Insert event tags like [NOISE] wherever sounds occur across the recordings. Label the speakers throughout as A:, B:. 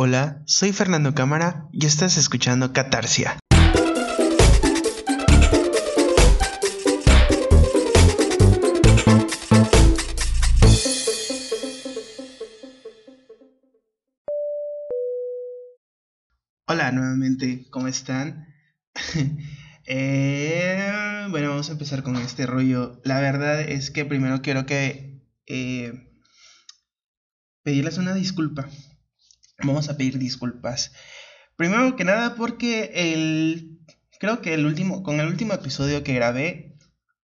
A: Hola, soy Fernando Cámara y estás escuchando Catarsia. Hola nuevamente, ¿cómo están? [LAUGHS] Eh, bueno, vamos a empezar con este rollo. La verdad es que primero quiero que eh, pedirles una disculpa. Vamos a pedir disculpas. Primero que nada porque el creo que el último con el último episodio que grabé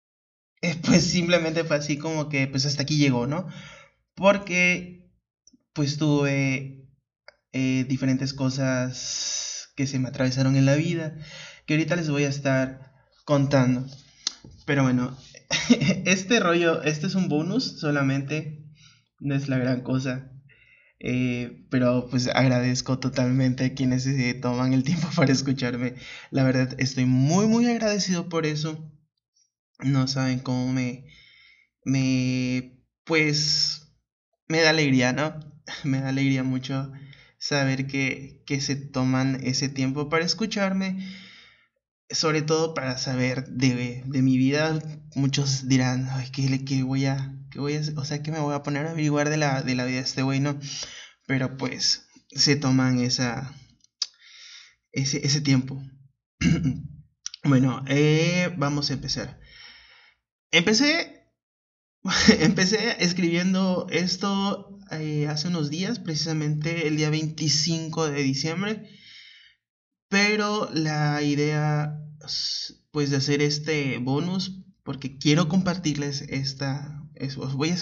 A: [LAUGHS] eh, pues simplemente fue así como que pues hasta aquí llegó, ¿no? Porque pues tuve diferentes cosas que se me atravesaron en la vida que ahorita les voy a estar contando. Pero bueno, [LAUGHS] este rollo, este es un bonus solamente, no es la gran cosa. Eh, pero pues agradezco totalmente a quienes se toman el tiempo [LAUGHS] para escucharme. La verdad estoy muy muy agradecido por eso. No saben cómo me me pues me da alegría, ¿no? [LAUGHS] Me da alegría mucho saber que, que se toman ese tiempo para escucharme sobre todo para saber de, mi vida, muchos dirán, ay, ¿qué, voy a, qué voy a, o sea, que me voy a poner a averiguar de la, de la vida de este güey, no? Pero pues se toman esa, ese, ese tiempo. [CLEARS THROAT] bueno, eh, vamos a empezar. Empecé, [LAUGHS] empecé escribiendo esto eh, hace unos días, precisamente el día 25 de diciembre pero la idea, pues, de hacer este bonus, porque quiero compartirles esta, voy a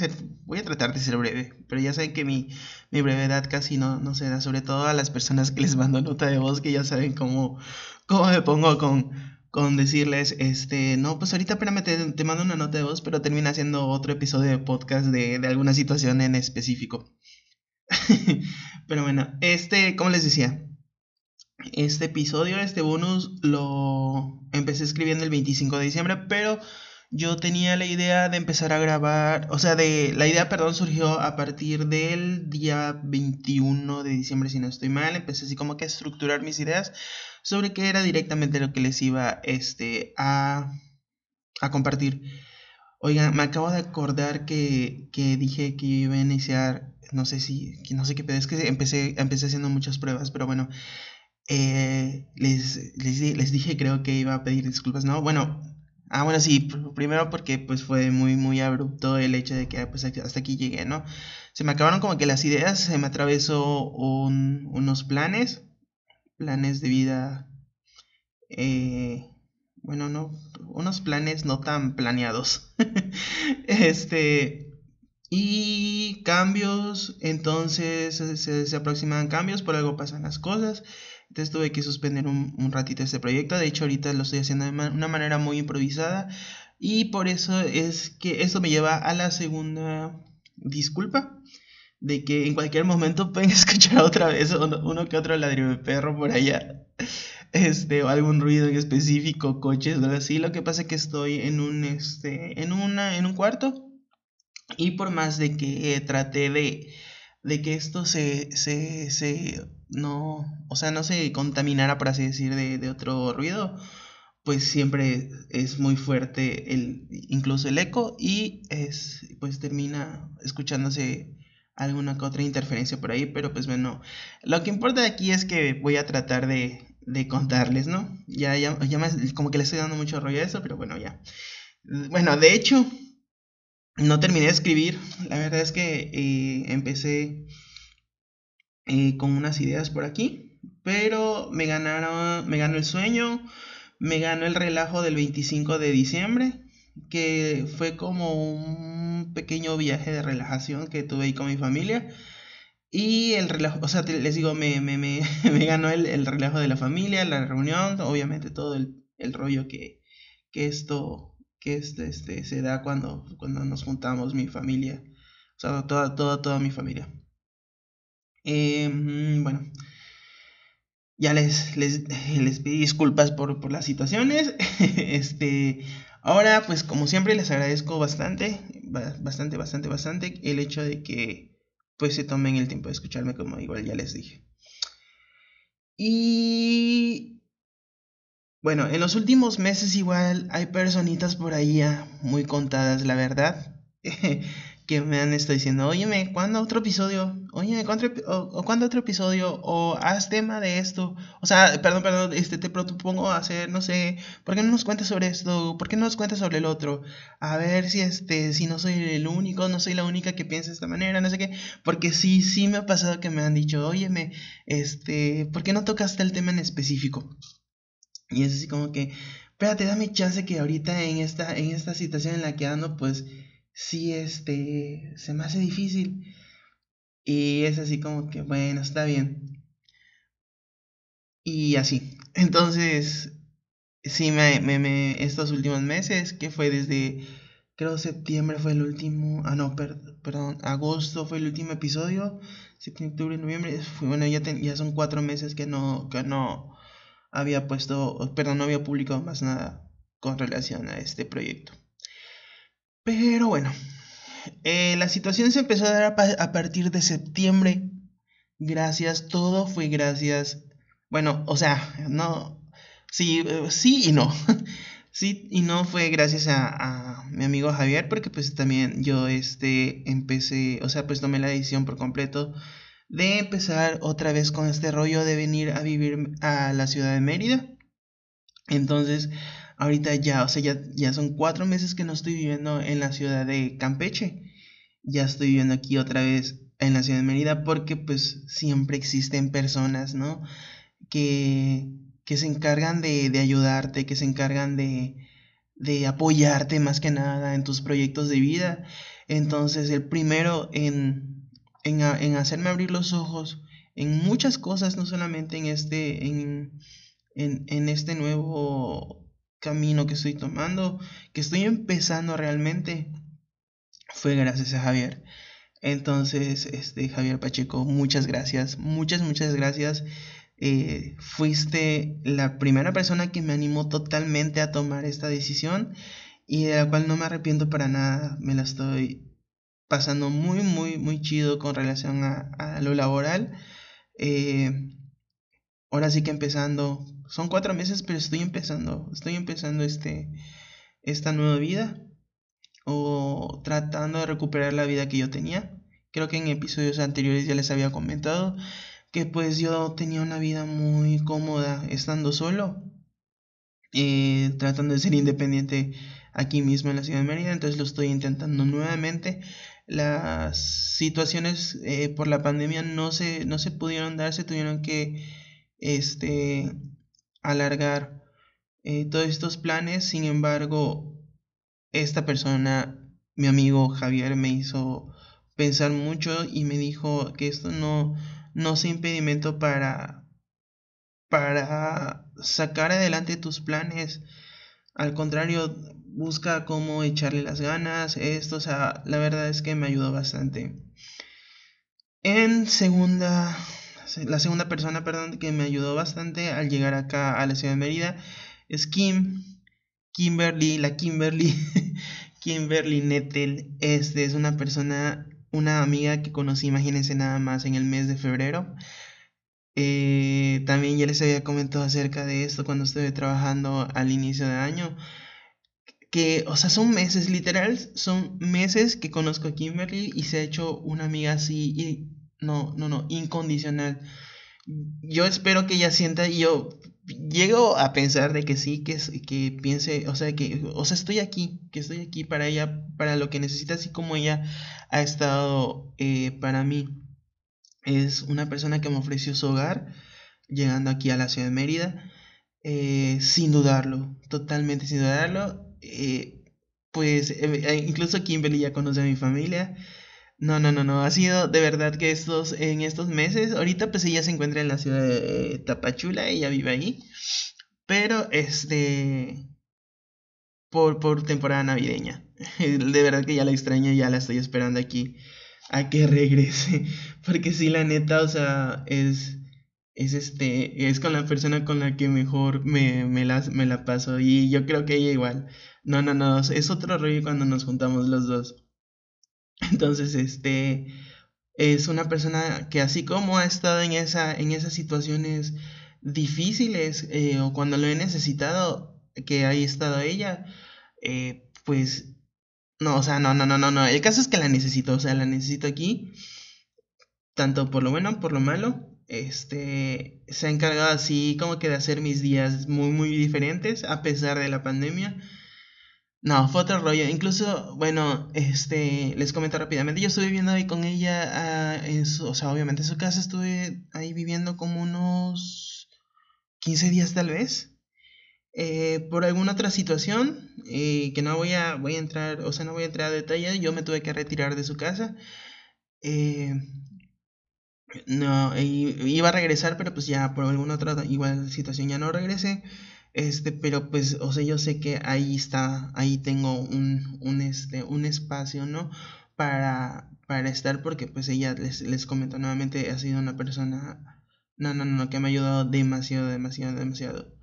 A: voy a tratar de ser breve, pero ya saben que mi, brevedad casi no, no se da, sobre todo a las personas que les mando nota de voz, que ya saben cómo, cómo me pongo con, con decirles, este, no, pues ahorita apenas te, te, mando una nota de voz, pero termina siendo otro episodio de podcast de, de alguna situación en específico. [LAUGHS] pero bueno, este, como les decía, este episodio, este bonus, lo empecé escribiendo el 25 de diciembre, pero yo tenía la idea de empezar a grabar, o sea, de la idea, perdón, surgió a partir del día 21 de diciembre, si no estoy mal, empecé así como que a estructurar mis ideas sobre qué era directamente lo que les iba este, a, a compartir. Oigan, me acabo de acordar que, que dije que iba a iniciar, no sé si, no sé qué pedo, es que empecé, empecé haciendo muchas pruebas, pero bueno, eh, les, les, dije, creo que iba a pedir disculpas, ¿no? Bueno, ah, bueno, sí, primero porque pues fue muy, muy abrupto el hecho de que pues, hasta aquí llegué, ¿no? Se me acabaron como que las ideas, se me atravesó unos planes, planes de vida, eh, bueno, no, unos planes no tan planeados. [LAUGHS] este, y cambios, entonces se, se aproximan cambios, por algo pasan las cosas. Entonces tuve que suspender un, ratito este proyecto. De hecho, ahorita lo estoy haciendo de una manera muy improvisada. Y por eso es que esto me lleva a la segunda disculpa. De que en cualquier momento [LAUGHS] pueden escuchar otra vez uno, que otro ladrillo de perro por allá. [LAUGHS] Este, o algún ruido en específico, coches, o así. Lo que pasa es que estoy en un, este, en una, en un cuarto. Y por más de que traté de, de que esto se, se no, o sea, no se contaminara, por así decir, de, otro ruido, pues siempre es muy fuerte el, incluso el eco y es, pues termina escuchándose alguna que otra interferencia por ahí, pero pues bueno, lo que importa aquí es que voy a tratar de, contarles, ¿no? Ya, ya, ya como que le estoy dando mucho rollo a eso, pero bueno, ya. Bueno, de hecho, no terminé de escribir, la verdad es que eh, empecé eh, con unas ideas por aquí, pero me ganaron, me ganó el sueño, me ganó el relajo del 25 de diciembre, que fue como un pequeño viaje de relajación que tuve ahí con mi familia. Y el relajo, o sea, les digo, me, me, me, [LAUGHS] me ganó el, el, relajo de la familia, la reunión, obviamente todo el, el rollo que, que esto, que este, este, se da cuando, cuando nos juntamos mi familia, o sea, toda, toda, toda mi familia. Em, bueno, ya les, les, [LAUGHS] les pedí disculpas por, por las situaciones. [LAUGHS] este, ahora, pues como siempre, les agradezco bastante, bastante, bastante, bastante el hecho de que pues se tomen el tiempo de escucharme como igual ya les dije. Y bueno, en los últimos meses igual hay personitas por ahí muy contadas, la verdad. [LAUGHS] que me han estado diciendo, óyeme, ¿cuándo otro episodio? Óyeme, ¿cuándo, o, ¿cuándo otro episodio? O haz tema de esto. O sea, perdón, perdón, este, te propongo hacer, no sé, ¿por qué no nos cuentas sobre esto? ¿Por qué no nos cuentas sobre el otro? A ver si este, si no soy el único, no soy la única que piensa de esta manera, no sé qué. Porque sí, sí me ha pasado que me han dicho, óyeme, este, ¿por qué no tocaste el tema en específico? Y es así como que, espérate, dame chance que ahorita en esta, en esta situación en la que ando, pues sí, este, se me hace difícil. Y es así como que, bueno, está bien. Y así. [LAUGHS] Entonces, sí, me, me, estos últimos meses, que fue desde, creo septiembre fue el último, ah, no, perdón, agosto fue el último episodio, septiembre, octubre, noviembre, bueno, ya, ya son cuatro meses que no, que no había puesto, perdón, no había publicado más nada con relación a este proyecto. Pero bueno, eh, la situación se empezó a dar a, partir de septiembre. Gracias, todo fue gracias. Bueno, o sea, no. Sí, eh, sí y no. [LAUGHS] sí y no fue gracias a, mi amigo Javier, porque pues también yo este empecé, o sea, pues tomé la decisión por completo de empezar otra vez con este rollo de venir a vivir a la ciudad de Mérida. Entonces, ahorita ya, o sea, ya, ya son cuatro meses que no estoy viviendo en la ciudad de Campeche. Ya estoy viviendo aquí otra vez en la ciudad de Mérida porque pues siempre existen personas, ¿no? Que, que se encargan de, de ayudarte, que se encargan de, de apoyarte más que nada en tus proyectos de vida. Entonces, el primero en, en, en, hacerme abrir los ojos en muchas cosas, no solamente en este, en, en, en este nuevo camino que estoy tomando, que estoy empezando realmente, fue gracias a Javier. Entonces, este, Javier Pacheco, muchas gracias, muchas, muchas gracias. Eh, fuiste la primera persona que me animó totalmente a tomar esta decisión y de la cual no me arrepiento para nada. Me la estoy pasando muy, muy, muy chido con relación a, lo laboral. Eh, ahora sí que empezando son cuatro meses, pero estoy empezando, estoy empezando este, esta nueva vida o tratando de recuperar la vida que yo tenía. Creo que en episodios anteriores ya les había comentado que pues yo tenía una vida muy cómoda estando solo, eh, tratando de ser independiente aquí mismo en la ciudad de Mérida, entonces lo estoy intentando nuevamente. Las situaciones eh, por la pandemia no se, no se pudieron dar, se tuvieron que este, alargar eh, todos estos planes. Sin embargo, esta persona, mi amigo Javier, me hizo pensar mucho y me dijo que esto no, no sea impedimento para, para sacar adelante tus planes. Al contrario, busca cómo echarle las ganas. Esto, o sea, la verdad es que me ayudó bastante. En segunda la segunda persona, perdón, que me ayudó bastante al llegar acá a la ciudad de Mérida es Kim, Kimberly, la Kimberly, [LAUGHS] Kimberly Nettel. Este es una persona, una amiga que conocí, imagínense nada más, en el mes de febrero. Eh, también ya les había comentado acerca de esto cuando estuve trabajando al inicio de año. Que, o sea, son meses, literal, son meses que conozco a Kimberly y se ha hecho una amiga así no, no, no, incondicional. Yo espero que ella sienta y yo llego a pensar de que sí, que, que piense, o sea, que, o sea, estoy aquí, que estoy aquí para ella, para lo que necesita, así como ella ha estado eh, para mí. Es una persona que me ofreció su hogar, llegando aquí a la ciudad de Mérida, eh, sin dudarlo, totalmente sin dudarlo. Eh, pues incluso Kimberly ya conoce a mi familia. No, no, no, no. Ha sido de verdad que estos, en estos meses, ahorita pues ella se encuentra en la ciudad de Tapachula, ella vive ahí. Pero este, por, por temporada navideña. [LAUGHS] De verdad que ya la extraño, ya la estoy esperando aquí a que regrese. [LAUGHS] Porque sí, la neta, o sea, es, es este, es con la persona con la que mejor me, me, la, me la paso. Y yo creo que ella igual. No, no, no, es otro rollo cuando nos juntamos los dos. Entonces, este es una persona que así como ha estado en, esa, en esas situaciones difíciles eh, o cuando lo he necesitado, que haya estado ella, eh, pues no, o sea, no, no, no, no, no. El caso es que la necesito, o sea, la necesito aquí, tanto por lo bueno, por lo malo. Este, se ha encargado así como que de hacer mis días muy, muy diferentes a pesar de la pandemia. No, fue otro rollo. Incluso, bueno, este, les comento rápidamente. Yo estuve viviendo ahí con ella, ah, en su, o sea, obviamente en su casa estuve ahí viviendo como unos 15 días tal vez. Eh, por alguna otra situación eh, que no voy a, voy a entrar, o sea, no voy a entrar a detalle, yo me tuve que retirar de su casa. Eh, no, iba a regresar, pero pues ya por alguna otra igual situación ya no regresé. Este, pero pues, o sea, yo sé que ahí está, ahí tengo un, un, este, un espacio, ¿no? Para, para estar, porque pues ella, les, les comento nuevamente, ha sido una persona, no, no, no, que me ha ayudado demasiado, demasiado, demasiado.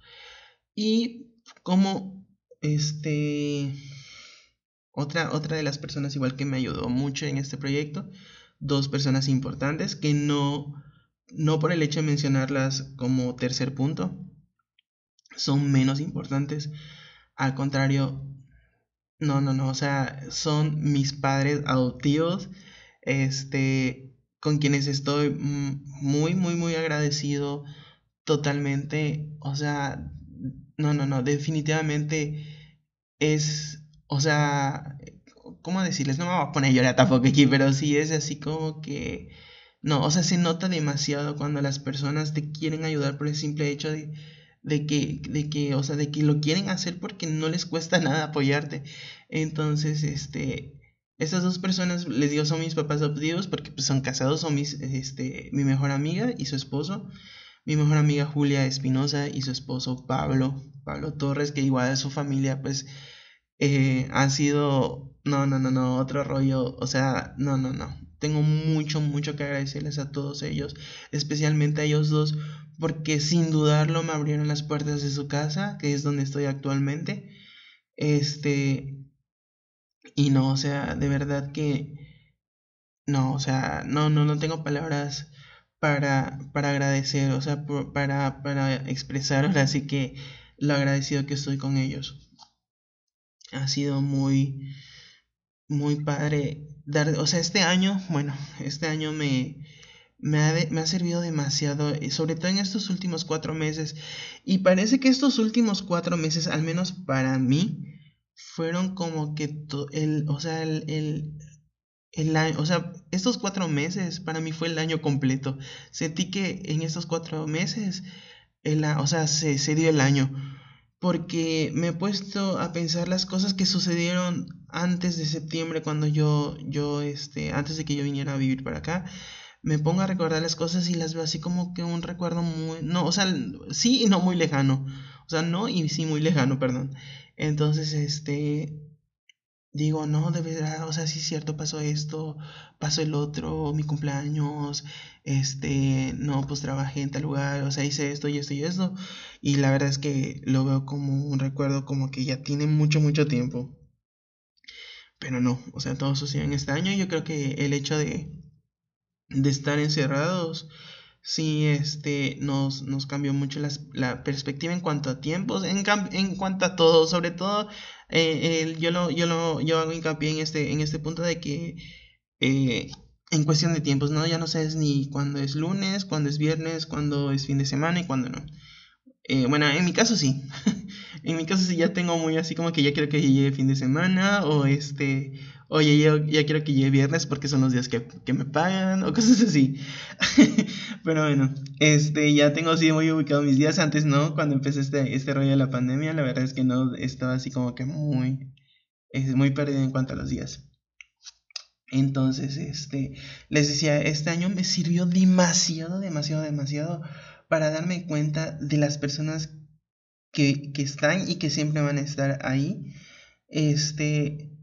A: Y como, este, otra, otra de las personas igual que me ayudó mucho en este proyecto, dos personas importantes que no, no por el hecho de mencionarlas como tercer punto, son menos importantes. Al contrario, no, no, no, o sea, son mis padres adoptivos, este, con quienes estoy muy, muy, muy agradecido totalmente, o sea, no, no, no, definitivamente es, o sea, ¿cómo decirles? No me voy a poner llorar tampoco aquí, pero sí es así como que, no, o sea, se nota demasiado cuando las personas te quieren ayudar por el simple hecho de de que, de que, o sea, de que lo quieren hacer porque no les cuesta [LAUGHS] nada apoyarte. Entonces, este, estas dos personas, les digo, son mis papás adoptivos porque pues, son casados, son mis, este, mi mejor amiga y su esposo. Mi mejor amiga Julia Espinosa y su esposo Pablo, Pablo Torres, que igual de su familia, pues, eh, sido, no, no, no, no, otro rollo, o sea, no, no, no. Tengo mucho, mucho que agradecerles a todos ellos, especialmente a ellos dos, porque sin dudarlo me abrieron las puertas de su casa, que es donde estoy actualmente. Este, y no, o sea, de verdad que, no, o sea, no, no, no tengo palabras para, para agradecer, o sea, para, para expresar ahora sí que lo agradecido que estoy con ellos. Ha sido muy, muy padre dar, o sea, este año, bueno, este año me, me ha, servido demasiado, eh, sobre todo en estos últimos cuatro meses. Y parece que estos últimos cuatro meses, al menos para mí, fueron como que el, o sea, el, el, el año, o sea, estos cuatro meses para mí fue el año completo. Sentí que en estos cuatro meses, el, o sea, se, se dio el año. Porque me he puesto a pensar las cosas que sucedieron antes de septiembre, cuando yo, yo, este, antes de que yo viniera a vivir para acá me pongo a recordar las cosas y las veo así como que un recuerdo muy, no, o sea, sí y no muy lejano, o sea, no y sí muy lejano, perdón. Entonces, este, digo, no, de verdad, o sea, sí es cierto, pasó esto, pasó el otro, mi cumpleaños, este, no, pues trabajé en tal lugar, o sea, hice esto y esto y esto, y la verdad es que lo veo como un recuerdo como que ya tiene mucho, mucho tiempo. Pero no, o sea, todo sucedió en este año y yo creo que el hecho de de estar encerrados, sí este, nos, nos cambió mucho la perspectiva en cuanto a tiempos, en, en cuanto a todo, sobre todo eh, yo, lo, yo, lo, yo hago hincapié en este, en este punto de que eh, en cuestión de tiempos, ¿no? Ya no sabes ni cuándo es lunes, cuándo es viernes, cuándo es fin de semana y cuándo no. Eh, bueno, en mi caso sí. [LAUGHS] en mi caso sí ya tengo muy así como que ya quiero que llegue fin de semana o este oye, yo ya quiero que llegue viernes porque son los días que, me pagan o cosas así. [LAUGHS] Pero bueno, este, ya tengo así muy ubicado mis días. Antes no, cuando empecé este, este rollo de la pandemia, la verdad es que no estaba así como que muy, es muy perdido en cuanto a los días. Entonces, este, les decía, este año me sirvió demasiado, demasiado, demasiado para darme cuenta de las personas que, que están y que siempre van a estar ahí. Este,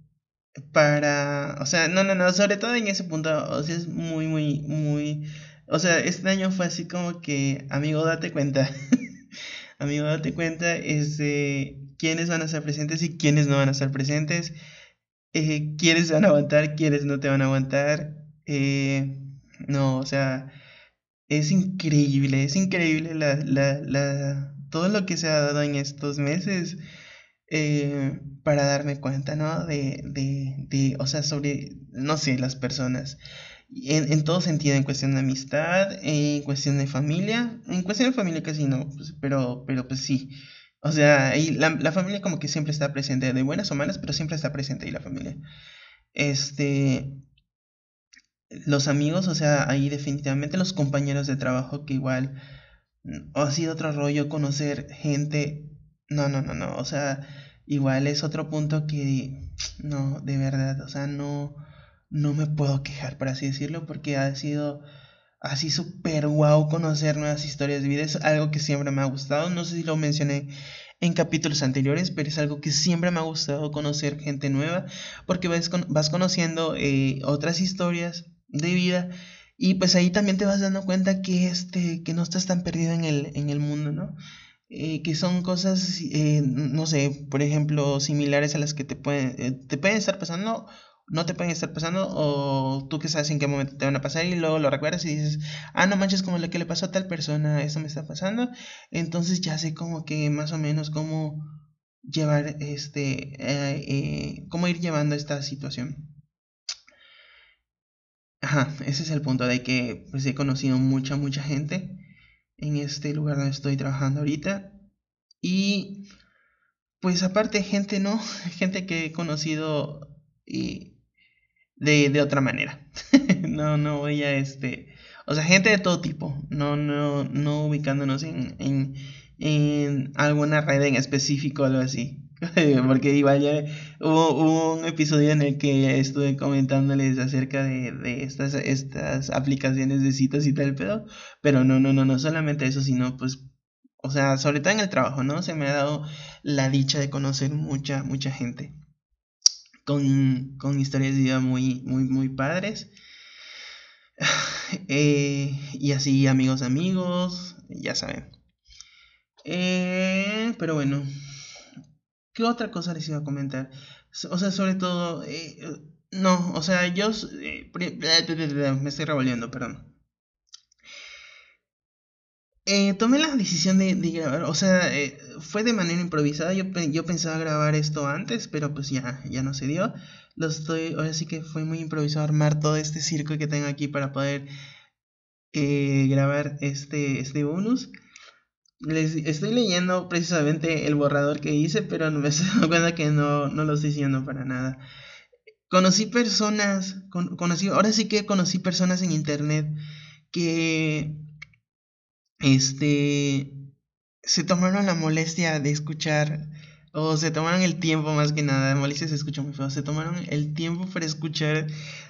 A: para, o sea, no, no, no, sobre todo en ese punto, o sea, es muy, muy, muy, o sea, este año fue así como que, amigo, date cuenta, [LAUGHS] amigo, date cuenta, es de quiénes van a estar presentes y quiénes no van a estar presentes, eh, quiénes van a aguantar, quiénes no te van a aguantar, eh, no, o sea, es increíble, es increíble la, la, la, todo lo que se ha dado en estos meses eh, para darme cuenta, ¿no? De, de, de, o sea, sobre, no sé, las personas. En, en, todo sentido, en cuestión de amistad, en cuestión de familia, en cuestión de familia casi no, pues, pero, pero pues sí. O sea, ahí la, la, familia como que siempre está presente, de buenas o malas, pero siempre está presente ahí la familia. Este, los amigos, o sea, ahí definitivamente los compañeros de trabajo que igual mm, ha sido otro rollo conocer gente. No, no, no, no, o sea, igual es otro punto que no, de verdad, o sea, no no me puedo quejar, por así decirlo, porque ha sido así súper guau conocer nuevas historias de vida. Es algo que siempre me ha gustado. No sé si lo mencioné en capítulos anteriores, pero es algo que siempre me ha gustado conocer gente nueva, porque vas, vas conociendo eh, otras historias de vida y pues ahí también te vas dando cuenta que, este, que no estás tan perdido en el, en el mundo, ¿no? Eh, que son cosas, eh, no sé, por ejemplo, similares a las que te pueden, te pueden estar pasando no te pueden estar pasando o tú que sabes en qué momento te van a pasar y luego lo recuerdas y dices, ah, no manches, como lo que le pasó a tal persona, eso me está pasando. Entonces ya sé como que más o menos cómo llevar este, eh, eh, cómo ir llevando esta situación. Ajá, ese es el punto de que pues he conocido mucha, mucha gente en este lugar donde estoy trabajando ahorita. Y pues aparte gente, ¿no? [LAUGHS] Gente que he conocido y de, de otra manera. [LAUGHS] no, no voy a este. O sea, gente de todo tipo. No, no, no ubicándonos en, en, en alguna red en específico algo así. [LAUGHS] Porque igual hubo, un episodio en el que estuve comentándoles acerca de, de estas, estas aplicaciones de citas y tal pedo. Pero no, no, no, no solamente eso, sino pues o sea, sobre todo en el trabajo, ¿no? Se me ha dado la dicha de conocer mucha, mucha gente con, con historias de vida muy, muy, muy padres. [SIGHS] Eh, y así, amigos, amigos, ya saben. Eh, pero bueno, ¿qué otra cosa les iba a comentar? O sea, sobre todo, eh, no, o sea, yo me estoy revolviendo, perdón. Eh, tomé la decisión de, grabar, o sea, eh, fue de manera improvisada, yo, pensaba grabar esto antes, pero pues ya, ya no se dio. Lo estoy, ahora sí que fue muy improvisado armar todo este circo que tengo aquí para poder eh, grabar este, este bonus. Les estoy leyendo precisamente el borrador que hice, pero me [LAUGHS] estoy dando cuenta que no, no lo estoy diciendo para nada. Conocí personas, conocí, ahora sí que conocí personas en internet que este, se tomaron la molestia de escuchar, o se tomaron el tiempo más que nada, molestia se escucha muy feo, se tomaron el tiempo para escuchar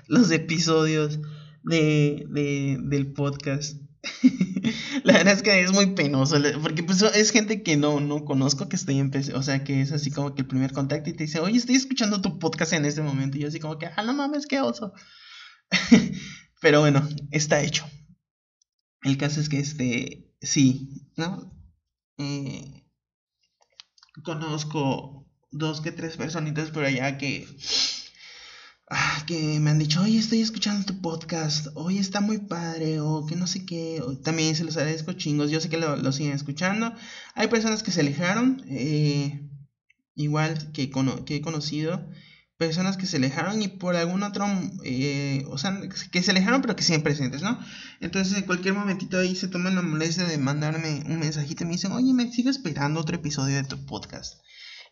A: los episodios de, de del podcast. [LAUGHS] la verdad es que es muy penoso, porque pues es gente que no, no conozco, que estoy empezando, o sea, que es así como que el primer contacto y te dice, oye, estoy escuchando tu podcast en este momento, y yo así como que, ah, no mames, qué oso. [LAUGHS] Pero bueno, está hecho. El caso es que este, sí, ¿no? Eh, conozco dos que tres personitas por allá que, ah, que me han dicho, oye, estoy escuchando tu podcast, oye, está muy padre, o que no sé qué, también se los agradezco chingos, yo sé que lo, siguen escuchando. Hay personas que se alejaron, eh, igual que, que he conocido, personas que se alejaron y por algún otro, eh, o sea, que se alejaron pero que siguen presentes, ¿no? Entonces en cualquier momentito ahí se toman la molestia de mandarme un mensajito y me dicen, oye, me sigo esperando otro episodio de tu podcast.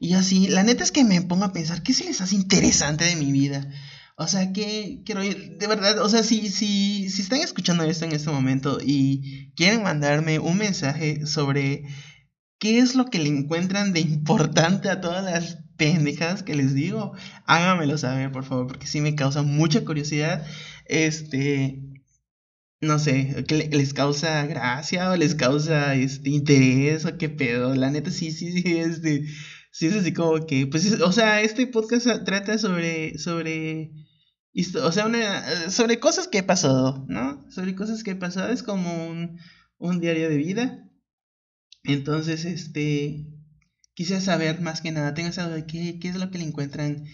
A: Y así, la neta es que me pongo a pensar, ¿qué se les hace interesante de mi vida? O sea, que quiero de verdad, o sea, si, si, si están escuchando esto en este momento y quieren mandarme un mensaje sobre qué es lo que le encuentran de importante a todas las pendejadas que les digo, háganmelo saber, por favor, porque sí me causa mucha curiosidad. Este, no sé, que les causa gracia o les causa este interés o qué pedo. La neta sí, sí, sí, este, sí es así como que, pues, o sea, este podcast trata sobre, sobre, o sea, una, sobre cosas que he pasado, ¿no? Sobre cosas que he pasado, es como un, un diario de vida. Entonces, este, quise saber más que nada, tengo esa de qué, qué es lo que le encuentran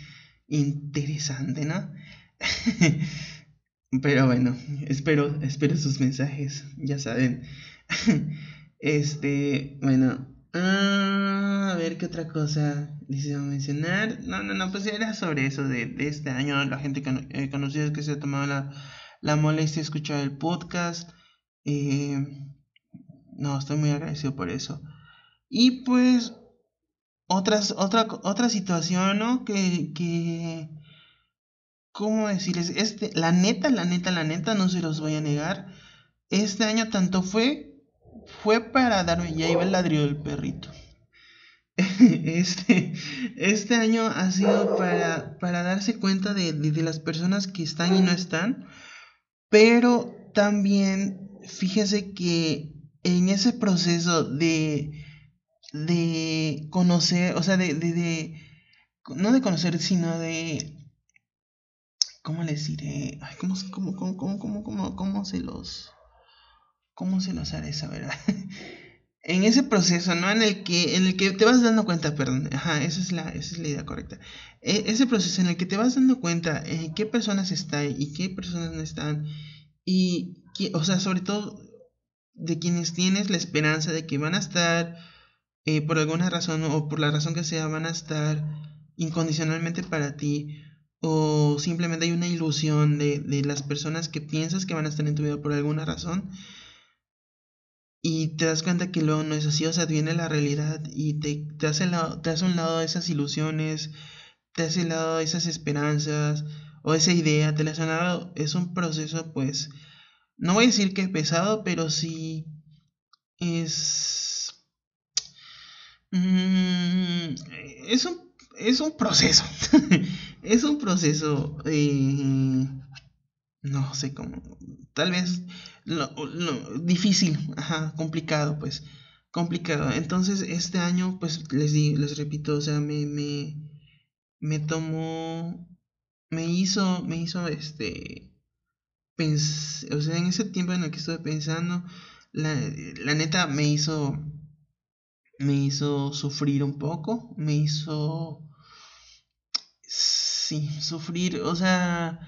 A: interesante, ¿no? [LAUGHS] Pero bueno, espero, espero sus mensajes, ya saben. [LAUGHS] este, bueno, ah, a ver qué otra cosa les mencionar. No, no, no, pues era sobre eso de, este año, la gente eh, conocida que se ha tomado la, la molestia de escuchar el podcast. Eh, no, estoy muy agradecido por eso. Y pues, otras, otra, otra situación, ¿no? Que, que, ¿cómo decirles? Este, la neta, la neta, la neta, no se los voy a negar. Este año tanto fue, fue para darme, ya iba el ladrillo del perrito. [LAUGHS] Este, este año ha sido para, para darse cuenta de, de las personas que están y no están, pero también fíjese que en ese proceso de, de conocer, o sea, de, de, no de conocer, sino de, ¿cómo les diré? Ay, ¿cómo, cómo, cómo, cómo, cómo, cómo, se los, cómo se los haré saber? [LAUGHS] en ese proceso, ¿no? En el que, en el que te vas dando cuenta, perdón, ajá, esa es la, esa es la idea correcta. E, ese proceso en el que te vas dando cuenta en qué personas están y qué personas no están, y, o sea, sobre todo de quienes tienes la esperanza de que van a estar, eh, por alguna razón o por la razón que sea, van a estar incondicionalmente para ti, o simplemente hay una ilusión de, de las personas que piensas que van a estar en tu vida por alguna razón, y te das cuenta que luego no es así, o sea, viene la realidad y te, te, hace, lado, te hace un lado de esas ilusiones, te hace un lado de esas esperanzas o esa idea, te las han dado, es un proceso pues no voy a decir que es pesado, pero sí es... Mm, es, un, es un proceso. [LAUGHS] es un proceso... Eh, no sé cómo... Tal vez lo, difícil, ajá, complicado, pues. Complicado. Entonces, este año, pues les digo, les repito, o sea, me, me, me tomó, me hizo, me hizo, este, o sea, en ese tiempo en el que estuve pensando, la, la neta me hizo, me hizo sufrir un poco, me hizo, sí, sufrir, o sea,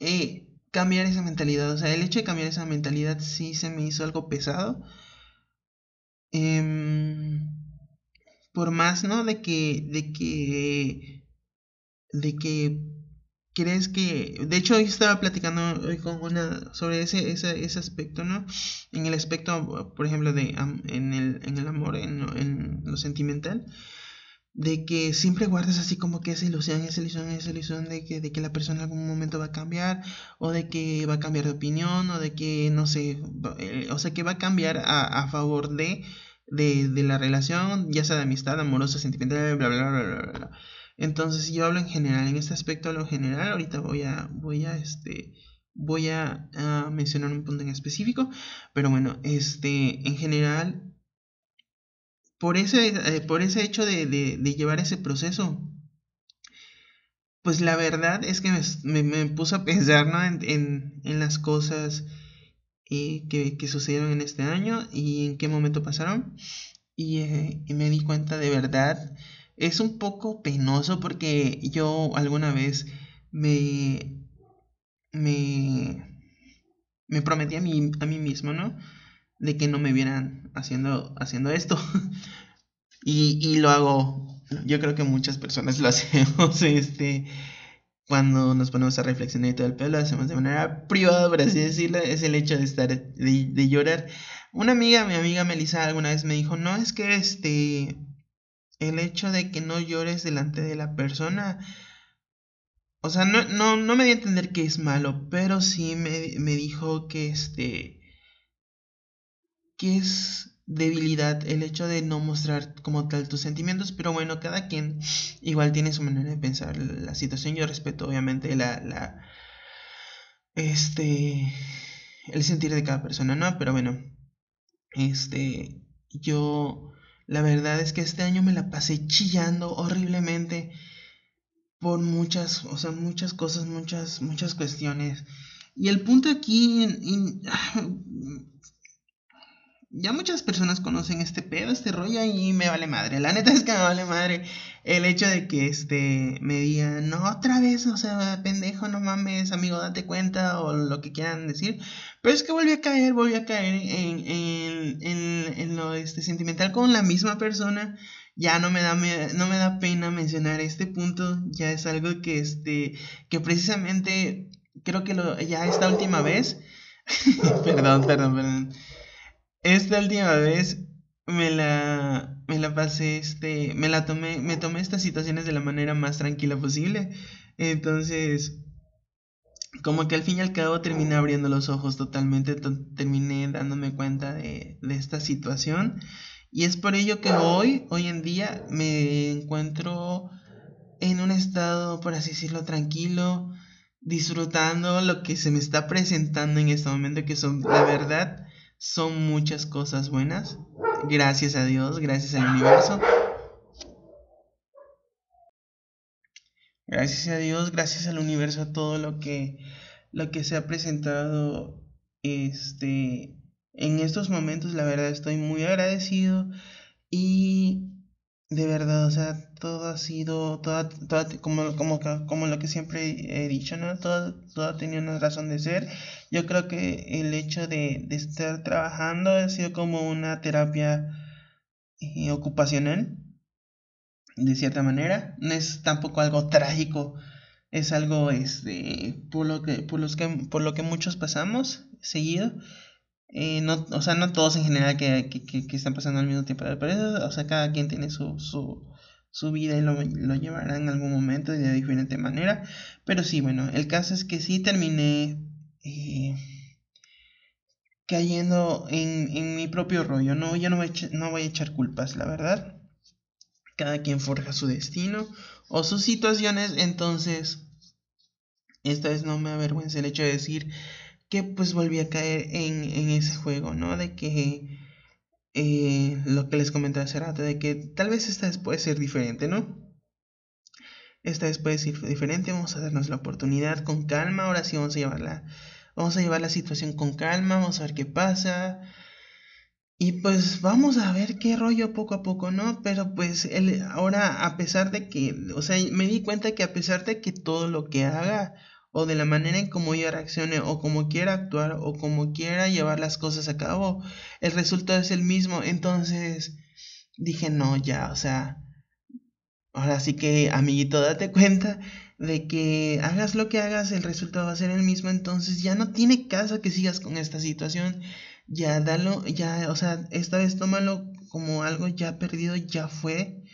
A: eh, cambiar esa mentalidad, o sea, el hecho de cambiar esa mentalidad sí se me hizo algo pesado. Em, por más, ¿no? De que, de que, de que crees que, de hecho hoy estaba platicando hoy con una sobre ese, ese, ese aspecto, ¿no? En el aspecto, por ejemplo, de en, el, en el amor, en, en, lo sentimental, de que siempre guardas así como que esa ilusión, esa ilusión, esa ilusión de que, de que la persona en algún momento va a cambiar, o de que va a cambiar de opinión, o de que, no sé, eh, o sea, que va a cambiar a, a favor de, de, de la relación, ya sea de amistad, amorosa, sentimental, bla, bla, bla, bla, bla. Entonces yo hablo en general, en este aspecto hablo en general, ahorita voy a, voy a, este, voy mencionar un punto en específico, pero bueno, este, en general, por ese, eh, por ese hecho de, de, llevar ese proceso, pues la verdad es que me, me, puse a pensar en, en, las cosas eh, que, que, sucedieron en este año y en qué momento pasaron. Y, eh, y me di cuenta de verdad es un poco penoso porque yo alguna vez me, me, me prometí a mí, a mí mismo, ¿no? De que no me vieran haciendo, haciendo esto. [LAUGHS] y, y lo hago, yo creo que muchas personas lo [LAUGHS] hacemos, este, cuando nos ponemos a reflexionar y todo el pelo, lo hacemos de manera privada, por así decirlo, es el hecho de estar, de, llorar. Una amiga, mi amiga Melissa, alguna vez me dijo, no, es que este, el hecho de que no llores delante de la persona. O sea, no, no, no me di a entender que es malo, pero sí me, me dijo que este. Que es debilidad el hecho de no mostrar como tal tus sentimientos, pero bueno, cada quien igual tiene su manera de pensar la situación. Yo respeto obviamente la, la este el sentir de cada persona, ¿no? Pero bueno, este yo la verdad es que este año me la pasé chillando horriblemente por muchas, o sea, muchas cosas, muchas, muchas cuestiones. Y el punto aquí, ya muchas personas conocen este pedo, este rollo y me vale madre. La neta es que me vale madre el hecho de que este me digan, no, otra vez, o sea, pendejo, no mames, amigo, date cuenta o lo que quieran decir. Pero es que volví a caer, volví a caer en, en, en, en lo este, sentimental con la misma persona. Ya no me da no me da pena mencionar este punto, ya es algo que este que precisamente creo que lo ya esta última vez [LAUGHS] perdón, perdón, perdón esta última vez me la, me la pasé, este, me la tomé, me tomé estas situaciones de la manera más tranquila posible. Entonces, como que al fin y al cabo terminé abriendo los ojos totalmente, terminé dándome cuenta de, de esta situación. Y es por ello que hoy, hoy en día, me encuentro en un estado, por así decirlo, tranquilo, disfrutando lo que se me está presentando en este momento, que son, la verdad, son muchas cosas buenas. Gracias a Dios, gracias al universo. Gracias a Dios, gracias al universo, a todo lo que, lo que se ha presentado este, en estos momentos. La verdad estoy muy agradecido y de verdad, o sea, todo ha sido, todo, como, como, como lo que siempre he dicho, ¿no? Todo, todo ha tenido una razón de ser. Yo creo que el hecho de, de estar trabajando ha sido como una terapia eh, ocupacional, de cierta manera. No es tampoco algo trágico, es algo este, por, lo que, por, los que, por lo que muchos pasamos seguido. Eh, no, o sea, no todos en general que, que, que, están pasando al mismo tiempo, pero eso, o sea, cada quien tiene su, su, su vida y lo, lo, llevará en algún momento y de diferente manera. Pero sí, bueno, el caso es que sí terminé eh, cayendo en, en, mi propio rollo. No, yo no voy, a no voy a echar culpas, la verdad. Cada quien forja su destino o sus situaciones, entonces esta vez no me avergüenza el hecho de decir que pues volví a caer en, en ese juego, ¿no? De que eh, lo que les comenté hace rato, de que tal vez esta vez puede ser diferente, ¿no? Esta vez puede ser diferente, vamos a darnos la oportunidad con calma, ahora sí vamos a llevarla, vamos a llevar la situación con calma, vamos a ver qué pasa. Y pues vamos a ver qué rollo poco a poco, ¿no? Pero pues el, ahora a pesar de que, o sea, me di cuenta que a pesar de que todo lo que haga o de la manera en cómo yo reaccione o como quiera actuar o como quiera llevar las cosas a cabo, el resultado es el mismo. Entonces dije, no, ya, o sea, ahora sí que, amiguito, date cuenta de que hagas lo que hagas, el resultado va a ser el mismo. Entonces ya no tiene caso que sigas con esta situación. Ya dalo, ya, o sea, esta vez tómalo como algo ya perdido, ya fue.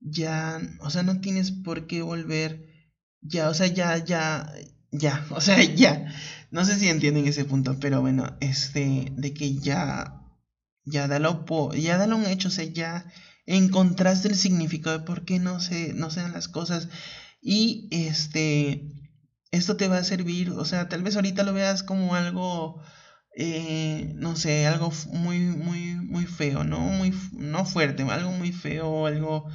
A: Ya, o sea, no tienes por qué volver. Ya, o sea, ya, ya, ya, [LAUGHS] o sea, ya. No sé si entienden ese punto, pero bueno, este, de que ya, ya dalo, ya dalo un hecho, o sea, ya encontraste el significado de por qué no se, no se dan las cosas. Y este, esto te va a servir, o sea, tal vez ahorita lo veas como algo, eh, no sé, algo muy, muy, muy feo, ¿no? Muy, no fuerte, algo muy feo, algo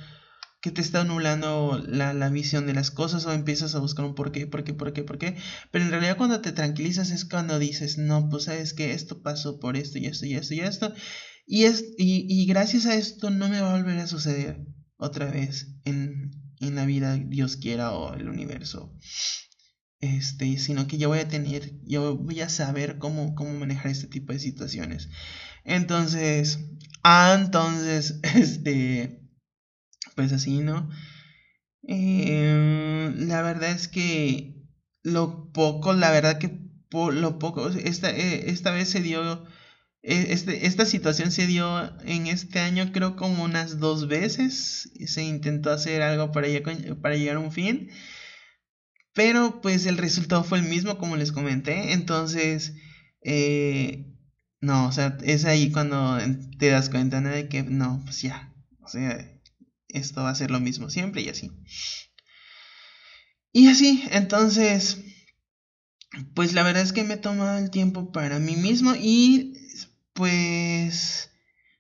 A: que te está anulando la, la, visión de las cosas o empiezas a buscar un por qué, por qué, por qué, por qué. Pero en realidad cuando te tranquilizas es cuando dices, no, pues sabes que esto pasó por esto y esto y esto y esto. Y, es, y, y gracias a esto no me va a volver a suceder otra vez en, en la vida, Dios quiera, o el universo. Este, sino que yo voy a tener, yo voy a saber cómo, cómo manejar este tipo de situaciones. Entonces, ah, entonces, [LAUGHS] este, pues así, ¿no? Eh, la verdad es que lo poco, la verdad que lo poco, esta, eh, esta vez se dio, este, esta situación se dio en este año creo como unas dos veces, se intentó hacer algo para, para llegar a un fin, pero pues el resultado fue el mismo como les comenté, entonces, no, o sea, es ahí cuando te das cuenta de que no, pues ya, o sea, esto va a ser lo mismo siempre y así. Y así, entonces, pues la verdad es que me he tomado el tiempo para mí mismo y pues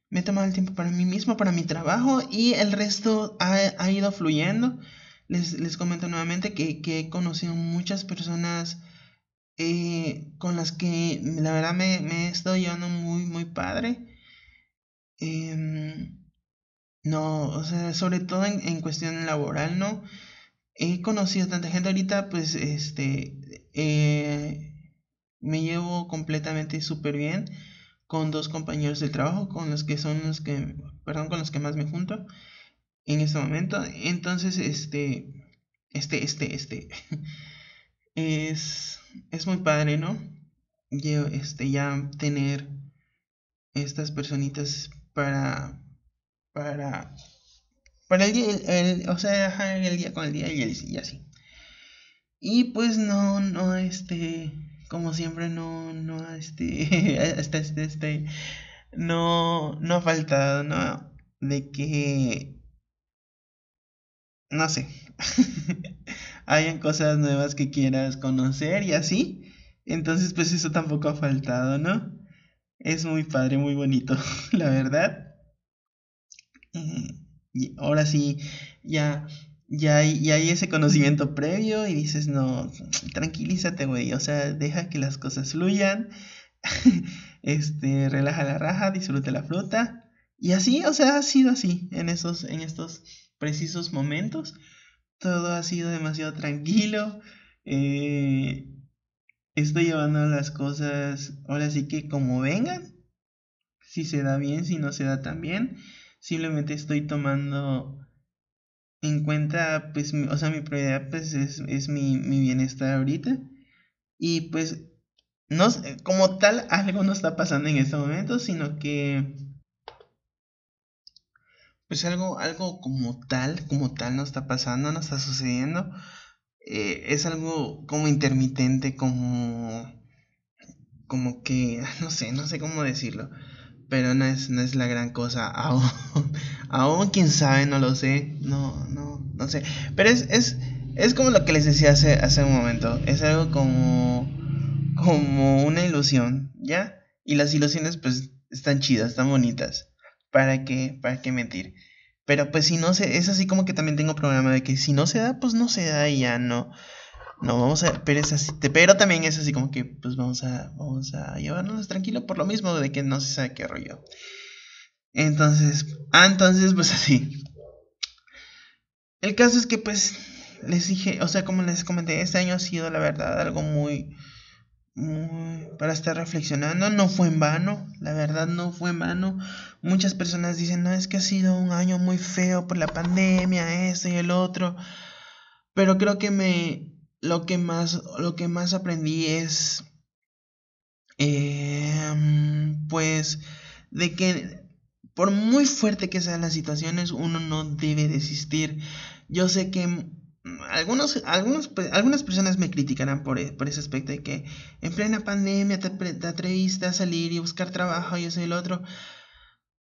A: me he tomado el tiempo para mí mismo, para mi trabajo y el resto ha, ido fluyendo. Les, les, comento nuevamente que, he conocido muchas personas eh, con las que la verdad me, me he estado llevando muy, muy padre. Em, no, o sea, sobre todo en, en, cuestión laboral, ¿no? He conocido tanta gente ahorita, pues, este, eh, me llevo completamente súper bien con dos compañeros de trabajo, con los que son los que, perdón, con los que más me junto en este momento. Entonces, este, este, este, este, [LAUGHS] es, es muy padre, ¿no? Yo, este, ya tener estas personitas para, para, para el día, o sea, el día con el día y así. Y pues no, no, este, como siempre, no, no, este, [LAUGHS] este, este, este, no, no ha faltado, ¿no? De que, no sé, [LAUGHS] hayan cosas nuevas que quieras conocer y así. Entonces, pues eso tampoco ha faltado, ¿no? Es muy padre, muy bonito, [LAUGHS] la verdad. y ahora sí, ya, ya hay, ya hay ese conocimiento previo y dices, no, tranquilízate, güey, o sea, deja que las cosas fluyan, [LAUGHS] este, relaja la raja, disfruta la fruta. Y así, o sea, ha sido así en esos, en estos precisos momentos. Todo ha sido demasiado tranquilo. Eh, estoy llevando las cosas ahora sí que como vengan. Si se da bien, si no se da tan bien. Simplemente estoy tomando en cuenta, pues, o sea, mi prioridad pues es, es mi, mi, bienestar ahorita. Y pues, no como tal, algo no está pasando en este momento, sino que, pues algo, algo como tal, como tal no está pasando, no está sucediendo. Eh, es algo como intermitente, como, como que, [LAUGHS] no sé, no sé cómo decirlo, pero no es, no es la gran cosa, [LAUGHS] aún, aún quién sabe, no lo sé, no, no, no sé, pero es, es, es como lo que les decía hace, hace un momento, es algo como, como una ilusión, ¿ya? Y las ilusiones pues están chidas, están bonitas, ¿para qué, para qué mentir? Pero pues si no se, es así como que también tengo programa de que si no se da, pues no se da y ya no. No, vamos a, pero es así, pero también es así como que pues vamos a, vamos a llevarnos tranquilo por lo mismo de que no se sabe qué rollo. Entonces, ah, entonces pues así. El caso es que pues les dije, o sea, como les comenté, este año ha sido la verdad algo muy, para estar reflexionando. No fue en vano, la verdad no fue en vano. Muchas personas dicen, no, es que ha sido un año muy feo por la pandemia, esto y el otro. Pero creo que me, lo que más, lo que más aprendí es, em, pues, de que por muy fuerte que sean las situaciones, uno no debe desistir. Yo sé que algunos, algunos, pues, algunas personas me criticarán por, e, por, ese aspecto de que en plena pandemia te, atreviste a salir y buscar trabajo y eso y el otro.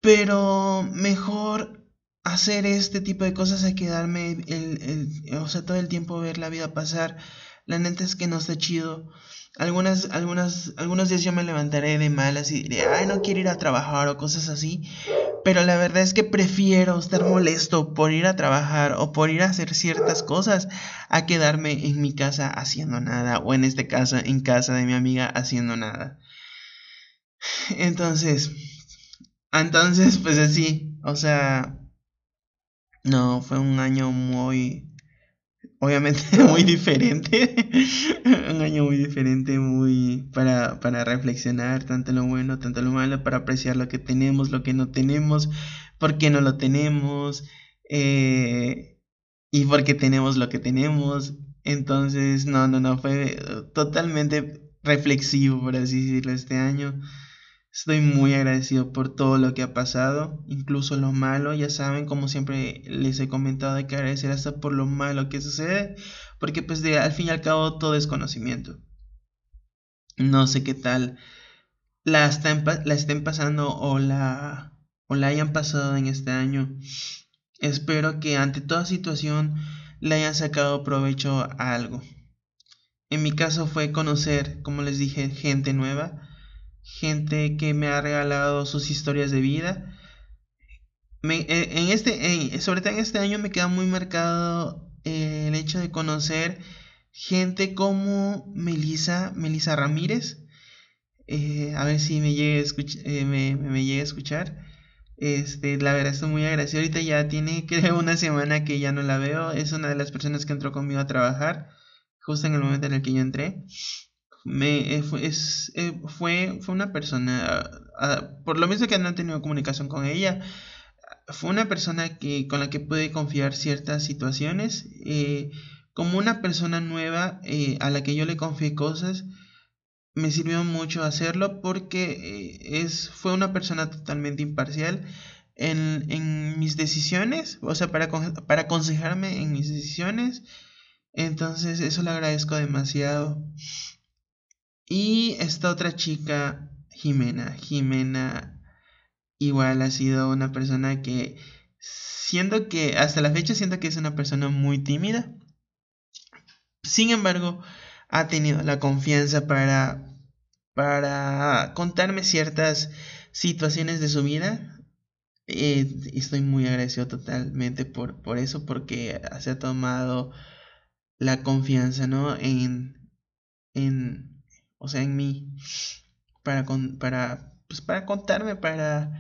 A: Pero mejor hacer este tipo de cosas a quedarme el, o sea, todo el tiempo ver la vida pasar. La neta es que no está chido. Algunas, algunas, algunos días yo me levantaré de malas y diré, ay, no quiero ir a trabajar o cosas así. Pero la verdad es que prefiero estar molesto por ir a trabajar o por ir a hacer ciertas cosas a quedarme en mi casa haciendo nada o en este caso en casa de mi amiga haciendo nada. Entonces, entonces pues así, o sea, no, fue un año muy obviamente [LAUGHS] muy diferente, [LAUGHS] un año muy diferente, muy para, para reflexionar tanto lo bueno, tanto lo malo, para apreciar lo que tenemos, lo que no tenemos, por qué no lo tenemos, eh, y por qué tenemos lo que tenemos. Entonces, no, no, no, fue totalmente reflexivo, por así decirlo, este año. Estoy muy agradecido por todo lo que ha pasado, incluso lo malo, ya saben, como siempre les he comentado, hay que agradecer hasta por lo malo que sucede, porque pues de, al fin y al cabo todo es conocimiento. No sé qué tal la, la estén pasando o la, o la hayan pasado en este año. Espero que ante toda situación le hayan sacado provecho a algo. En mi caso fue conocer, como les dije, gente nueva gente que me ha regalado sus historias de vida. Eh, en este, sobre todo en este año me queda muy marcado eh, el hecho de conocer gente como Melissa, Melissa Ramírez. Eh, a ver si me llegue a, me, me a escuchar. Este, la verdad estoy muy agradecido. Ahorita ya tiene, [LAUGHS] creo, una semana que ya no la veo. Es una de las personas que entró conmigo a trabajar, justo en el momento en el que yo entré. Me, eh, eh, fue, fue una persona, ah, ah, por lo mismo que no he tenido comunicación con ella, fue una persona que, con la que pude confiar ciertas situaciones. Eh, como una persona nueva a la que yo le confié cosas, me sirvió mucho hacerlo porque es, fue una persona totalmente imparcial en, en mis decisiones, o sea, para, para aconsejarme en mis decisiones. Entonces, eso le agradezco demasiado. Y esta otra chica, Jimena. Jimena igual ha sido una persona que siento que hasta la fecha siento que es una persona muy tímida. Sin embargo, ha tenido la confianza para, para contarme ciertas situaciones de su vida. Eh, estoy muy agradecido totalmente por, por eso, porque se ha tomado la confianza, ¿no? En, en, o sea, en mí, para, para, pues para contarme, para,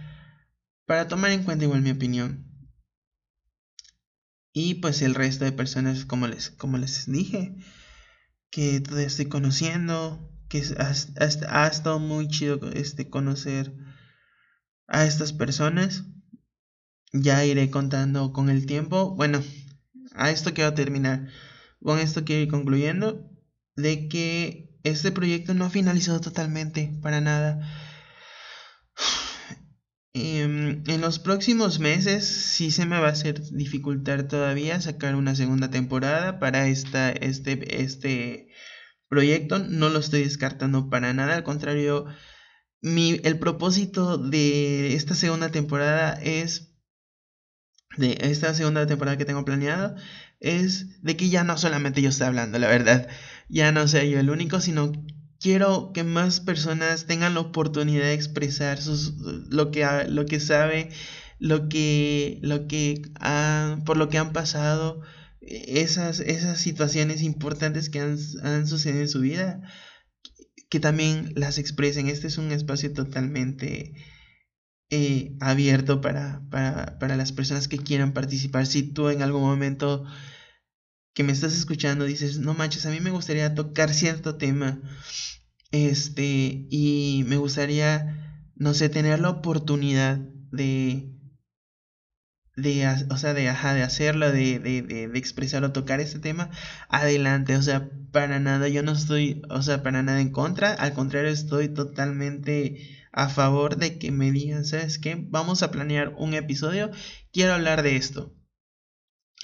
A: para tomar en cuenta igual mi opinión. Y pues el resto de personas, como les, como les dije, que todavía estoy conociendo, que ha, estado muy chido este, conocer a estas personas. Ya iré contando con el tiempo. Bueno, a esto quiero terminar. Con esto quiero ir concluyendo de que este proyecto no ha finalizado totalmente, para nada. Em, en los próximos meses sí se me va a hacer dificultar todavía sacar una segunda temporada para esta, este, este proyecto. No lo estoy descartando para nada. Al contrario, mi, el propósito de esta segunda temporada es de esta segunda temporada que tengo planeado es de que ya no solamente yo esté hablando, la verdad, ya no sea yo el único, sino quiero que más personas tengan la oportunidad de expresar sus, lo, que, lo que sabe, lo que, lo que por lo que han pasado, esas, esas situaciones importantes que han, sucedido en su vida, que también las expresen. Este es un espacio totalmente eh, abierto para, para, para las personas que quieran participar. Si tú en algún momento que me estás escuchando dices, no manches, a mí me gustaría tocar cierto tema, este, y me gustaría, no sé, tener la oportunidad de, de, o sea, de, de hacerlo, de, de, de, de expresar o tocar este tema, adelante, o sea, para nada, yo no estoy, o sea, para nada en contra, al contrario, estoy totalmente a favor de que me digan, ¿sabes qué? Vamos a planear un episodio, quiero hablar de esto.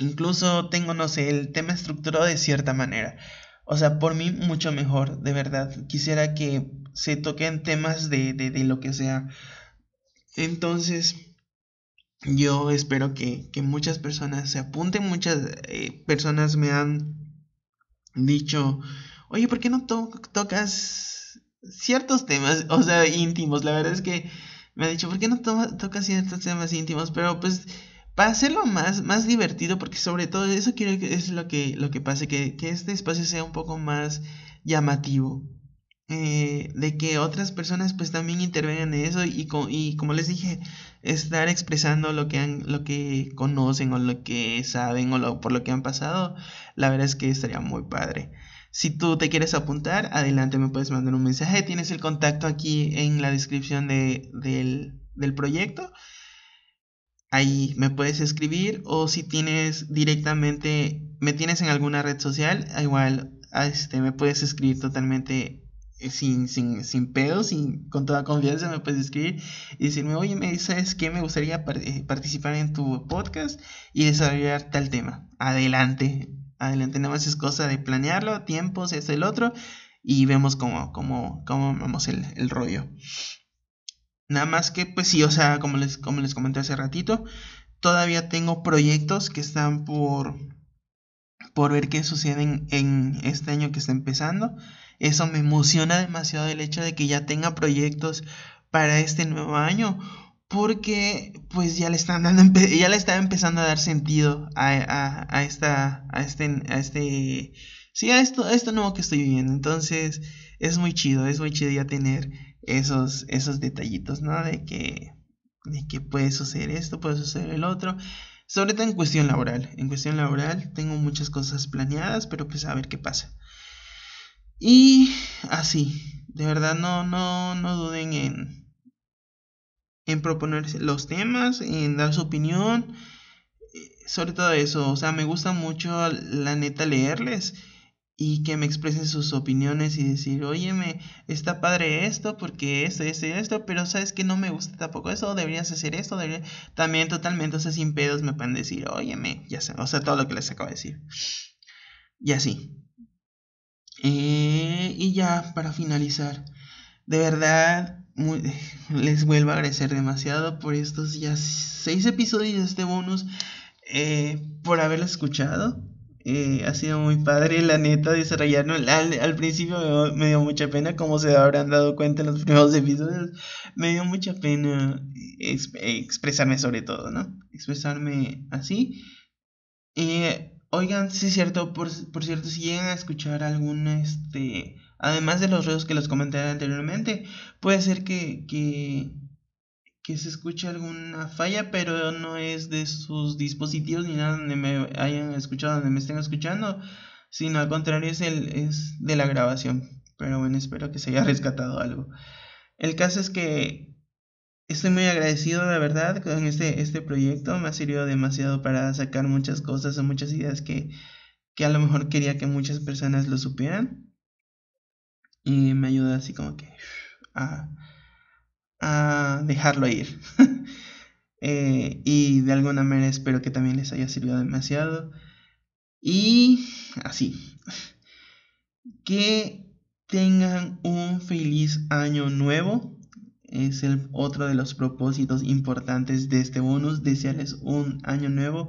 A: Incluso tengo, no sé, el tema estructurado de cierta manera. O sea, por mí mucho mejor, de verdad. Quisiera que se toquen temas de, de, lo que sea. Entonces, yo espero que, que muchas personas se apunten. Muchas eh, personas me han dicho, oye, ¿por qué no tocas ciertos temas? O sea, íntimos. La verdad es que me ha dicho, ¿por qué no tocas ciertos temas íntimos? Pero pues para hacerlo más, más divertido, porque sobre todo eso quiero que es lo que, lo que pase, que, este espacio sea un poco más llamativo. Eh, de que otras personas pues también intervengan en eso y, y como les dije, estar expresando lo que han, lo que conocen o lo que saben o lo, por lo que han pasado, la verdad es que estaría muy padre. Si tú te quieres apuntar, adelante me puedes mandar un mensaje. Tienes el contacto aquí en la descripción de, del, del proyecto ahí me puedes escribir o si tienes directamente, me tienes en alguna red social, igual este, me puedes escribir totalmente eh, sin, sin, sin pedos, sin, con toda confianza me puedes escribir y decirme, oye, me ¿sabes qué? Me gustaría eh, participar en tu podcast y desarrollar tal tema. Adelante, adelante, nada más es cosa de planearlo, tiempos, es el otro y vemos cómo, cómo, cómo vamos el, el rollo. Nada más que, pues sí, o sea, como les, como les comenté hace ratito, todavía tengo proyectos que están por, por ver qué suceden en este año que está empezando. Eso me emociona demasiado el hecho de que ya tenga proyectos para este nuevo año. Porque pues ya le están dando ya le está empezando a dar sentido a, a, a esta. a este. a este. Sí, a esto, a esto nuevo que estoy viviendo. Entonces, es muy chido, es muy chido ya tener esos, esos detallitos, ¿no? De que, de que puede suceder esto, puede suceder el otro. Sobre todo en cuestión laboral. En cuestión laboral tengo muchas cosas planeadas, pero pues a ver qué pasa. Y así, de verdad no, no, no duden en, en proponer los temas, en dar su opinión. Sobre todo eso, o sea, me gusta mucho la neta leerles y que me expresen sus opiniones y decir, oye, me está padre esto porque esto, esto y esto, pero sabes que no me gusta tampoco eso, deberías hacer esto, también totalmente, o sea, sin pedos me pueden decir, óyeme, ya sé, o sea, todo lo que les acabo de decir. Y así. Eh, y ya, para finalizar, de verdad, [LAUGHS] les vuelvo a agradecer demasiado por estos ya seis episodios de este bonus, eh, por haberlo escuchado eh, ha sido muy padre, la neta, desarrollarlo. Al, al principio me, dio mucha pena, como se habrán dado cuenta en los [LAUGHS] primeros episodios. Me dio mucha pena expresarme sobre todo, ¿no? Expresarme así. Oigan, sí es cierto, por, por, cierto, si llegan a escuchar algún, este, además de los ruidos que les comenté anteriormente, puede ser que, que que se escuche alguna falla, pero no es de sus dispositivos ni nada donde me hayan escuchado, donde me estén escuchando, sino al contrario es, el, es de la grabación. Pero bueno, espero que se haya [LAUGHS] rescatado algo. El caso es que estoy muy agradecido, de verdad, con este, este proyecto. Me ha servido demasiado para sacar muchas cosas o muchas ideas que, que a lo mejor quería que muchas personas lo supieran. Y me ayuda así como que a a dejarlo ir. [LAUGHS] Eh, y de alguna manera espero que también les haya servido demasiado. Y así. Que tengan un feliz año nuevo. Es el otro de los propósitos importantes de este bonus. Desearles un año nuevo.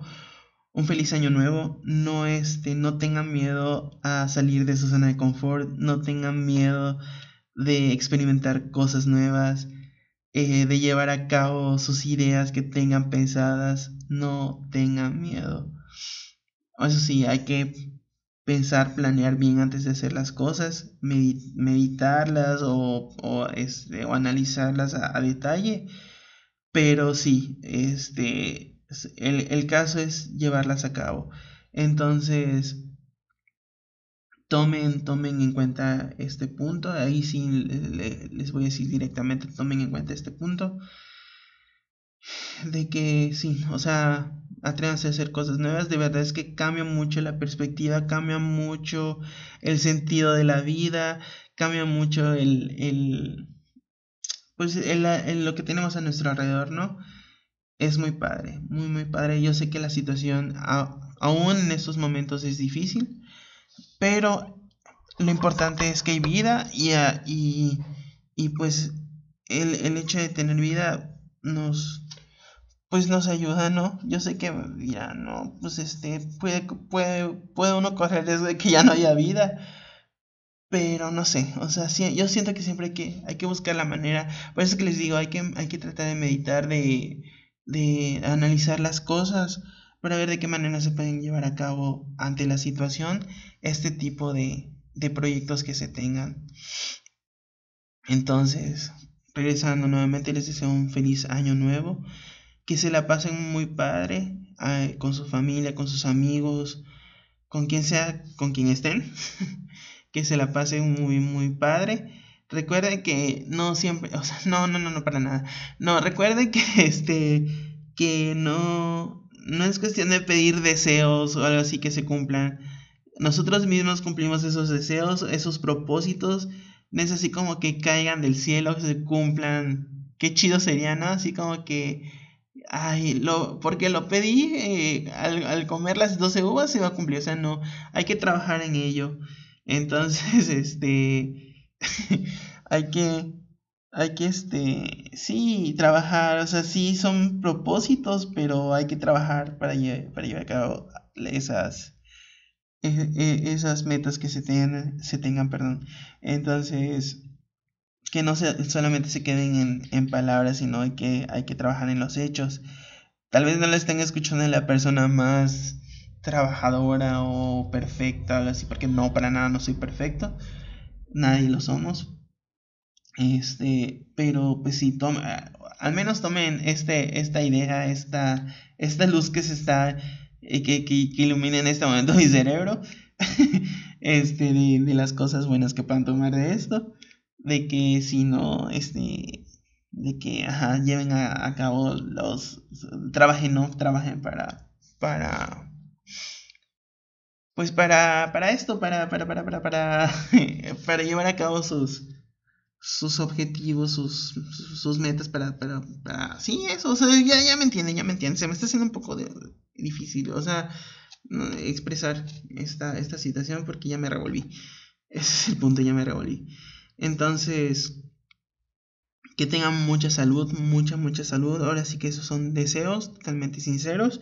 A: Un feliz año nuevo. No, este, no tengan miedo a salir de su zona de confort. No tengan miedo de experimentar cosas nuevas eh, de llevar a cabo sus ideas que tengan pensadas, no tengan miedo. Eso sí, hay que pensar, planear bien antes de hacer las cosas, meditarlas o, o, este, o analizarlas a, detalle. Pero sí, este, el, el caso es llevarlas a cabo. Entonces, tomen, tomen en cuenta este punto. Ahí sí les voy a decir directamente, tomen en cuenta este punto. De que sí, o sea, atrévanse a hacer cosas nuevas. De verdad es que cambia mucho la perspectiva, cambia mucho el sentido de la vida, cambia mucho el, el pues el, lo que tenemos a nuestro alrededor, ¿no? Es muy padre, muy, muy padre. Yo sé que la situación aún en estos momentos es difícil pero lo importante es que hay vida y, ah, y, y pues el, el, hecho de tener vida nos pues nos ayuda, ¿no? Yo sé que ya no, pues este puede, puede, puede uno correr riesgo de que ya no haya vida. Pero no sé, o sea, sí, yo siento que siempre hay que, hay que buscar la manera. Por eso que les digo, hay que, hay que tratar de meditar, de, de analizar las cosas para ver de qué manera se pueden llevar a cabo ante la situación este tipo de, de proyectos que se tengan. Entonces, regresando nuevamente, les deseo un feliz año nuevo, que se la pasen muy padre con su familia, con sus amigos, con quien sea, con quien estén, [LAUGHS] que se la pasen muy, muy padre. Recuerden que no siempre, o sea, no, no, no, no para nada. No, recuerden que [LAUGHS] este, que no, no es cuestión de pedir deseos o algo así que se cumplan. Nosotros mismos cumplimos esos deseos, esos propósitos. No es así como que caigan del cielo, que se cumplan. Qué chido sería, ¿no? Así como que. Ay, lo, porque lo pedí, eh, al, al, comer las 12 uvas se va a cumplir. O sea, no, hay que trabajar en ello. Entonces, [LAUGHS] este. [LAUGHS] hay que hay que, este, sí, trabajar, o sea, sí son propósitos, pero hay que trabajar para, para llevar a cabo esas, e, e, esas metas que se tengan, se tengan, perdón. Entonces, que no se, solamente se queden en, en palabras, sino hay que, hay que trabajar en los hechos. Tal vez no lo estén escuchando la persona más trabajadora o perfecta, algo así, porque no, para nada no soy perfecto. Nadie lo somos, este, pero pues sí, toma, al menos tomen este, esta idea, esta, esta luz que se está, eh, que, que, ilumina en este momento [LAUGHS] mi cerebro, [LAUGHS] este, de, las cosas buenas que puedan tomar de esto, de que si no, este, de que, ajá, lleven a, cabo los, trabajen, no, trabajen para, para, pues para, para esto, para, para, para, para, para, [LAUGHS] para llevar a cabo sus, sus objetivos, sus, sus metas para, para, para, sí, eso, o sea, ya, ya me entienden, ya me entienden, se me está haciendo un poco de, difícil, o sea, expresar esta, esta situación porque ya me revolví, ese es el punto, ya me revolví. Entonces, que tengan mucha salud, mucha, mucha salud, ahora sí que esos son deseos totalmente sinceros,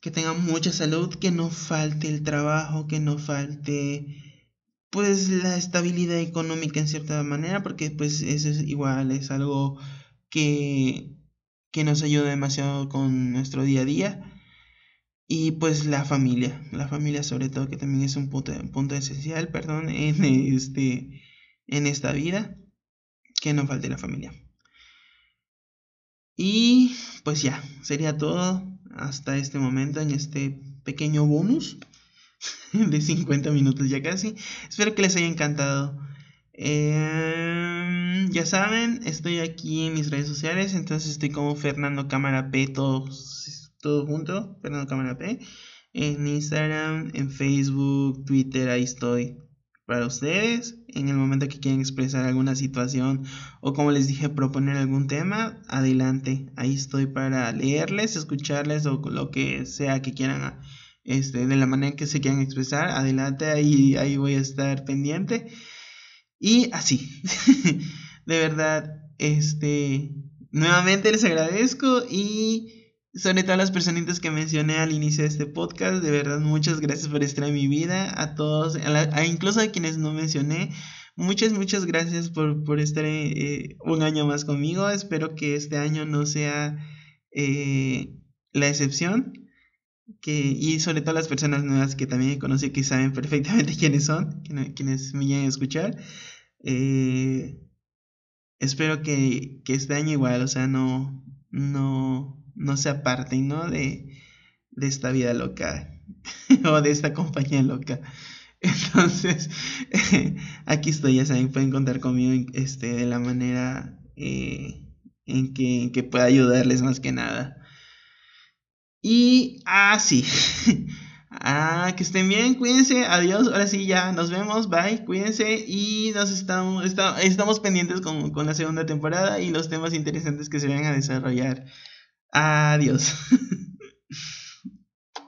A: que tengan mucha salud, que no falte el trabajo, que no falte pues la estabilidad económica en cierta manera, porque pues eso es igual, es algo que, que nos ayuda demasiado con nuestro día a día. Y pues la familia, la familia sobre todo, que también es un punto, punto esencial, perdón, en, este, en esta vida, que no falte la familia. Y pues ya, sería todo hasta este momento en este pequeño bonus. [LAUGHS] de 50 minutos ya casi. Espero que les haya encantado. Em, ya saben, estoy aquí en mis redes sociales, entonces estoy como Fernando Cámara P, todo, junto, Fernando Cámara P. En Instagram, en Facebook, Twitter, ahí estoy para ustedes. En el momento que quieran expresar alguna situación o como les dije, proponer algún tema, adelante. Ahí estoy para leerles, escucharles o lo que sea que quieran este, de la manera que se quieran expresar, adelante, ahí, ahí voy a estar pendiente. Y así, [LAUGHS] de verdad, este, nuevamente les agradezco y sobre todas las personitas que mencioné al inicio de este podcast, de verdad muchas gracias por estar en mi vida, a todos, a incluso a quienes no mencioné, muchas, muchas gracias por, por estar eh, un año más conmigo, espero que este año no sea eh, la excepción que, y sobre todo las personas nuevas que también conocí que saben perfectamente [LAUGHS] quiénes son, quienes me vienen a escuchar. Eh, espero que, que, este igual, o sea, no, no, no se aparten, ¿no? De, de esta vida loca [LAUGHS] o de esta compañía loca. [LAUGHS] Entonces, aquí estoy, ya saben, pueden contar conmigo este, de la manera eh, en, que, en que pueda ayudarles más que nada. Y así. Ah, [LAUGHS] ah, que estén bien, cuídense, adiós, ahora sí ya nos vemos, bye, cuídense y nos estamos, estamos pendientes con, con la segunda temporada y los temas interesantes que se vayan a desarrollar. Adiós. [LAUGHS]